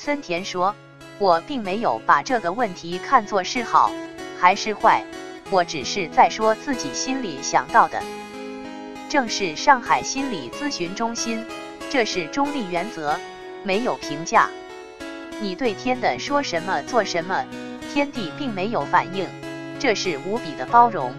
森田说我并没有把这个问题看作是好还是坏我只是在说自己心里想到的。正是上海心理咨询中心这是中立原则没有评价。你对天的说什么做什么天地并没有反应这是无比的包容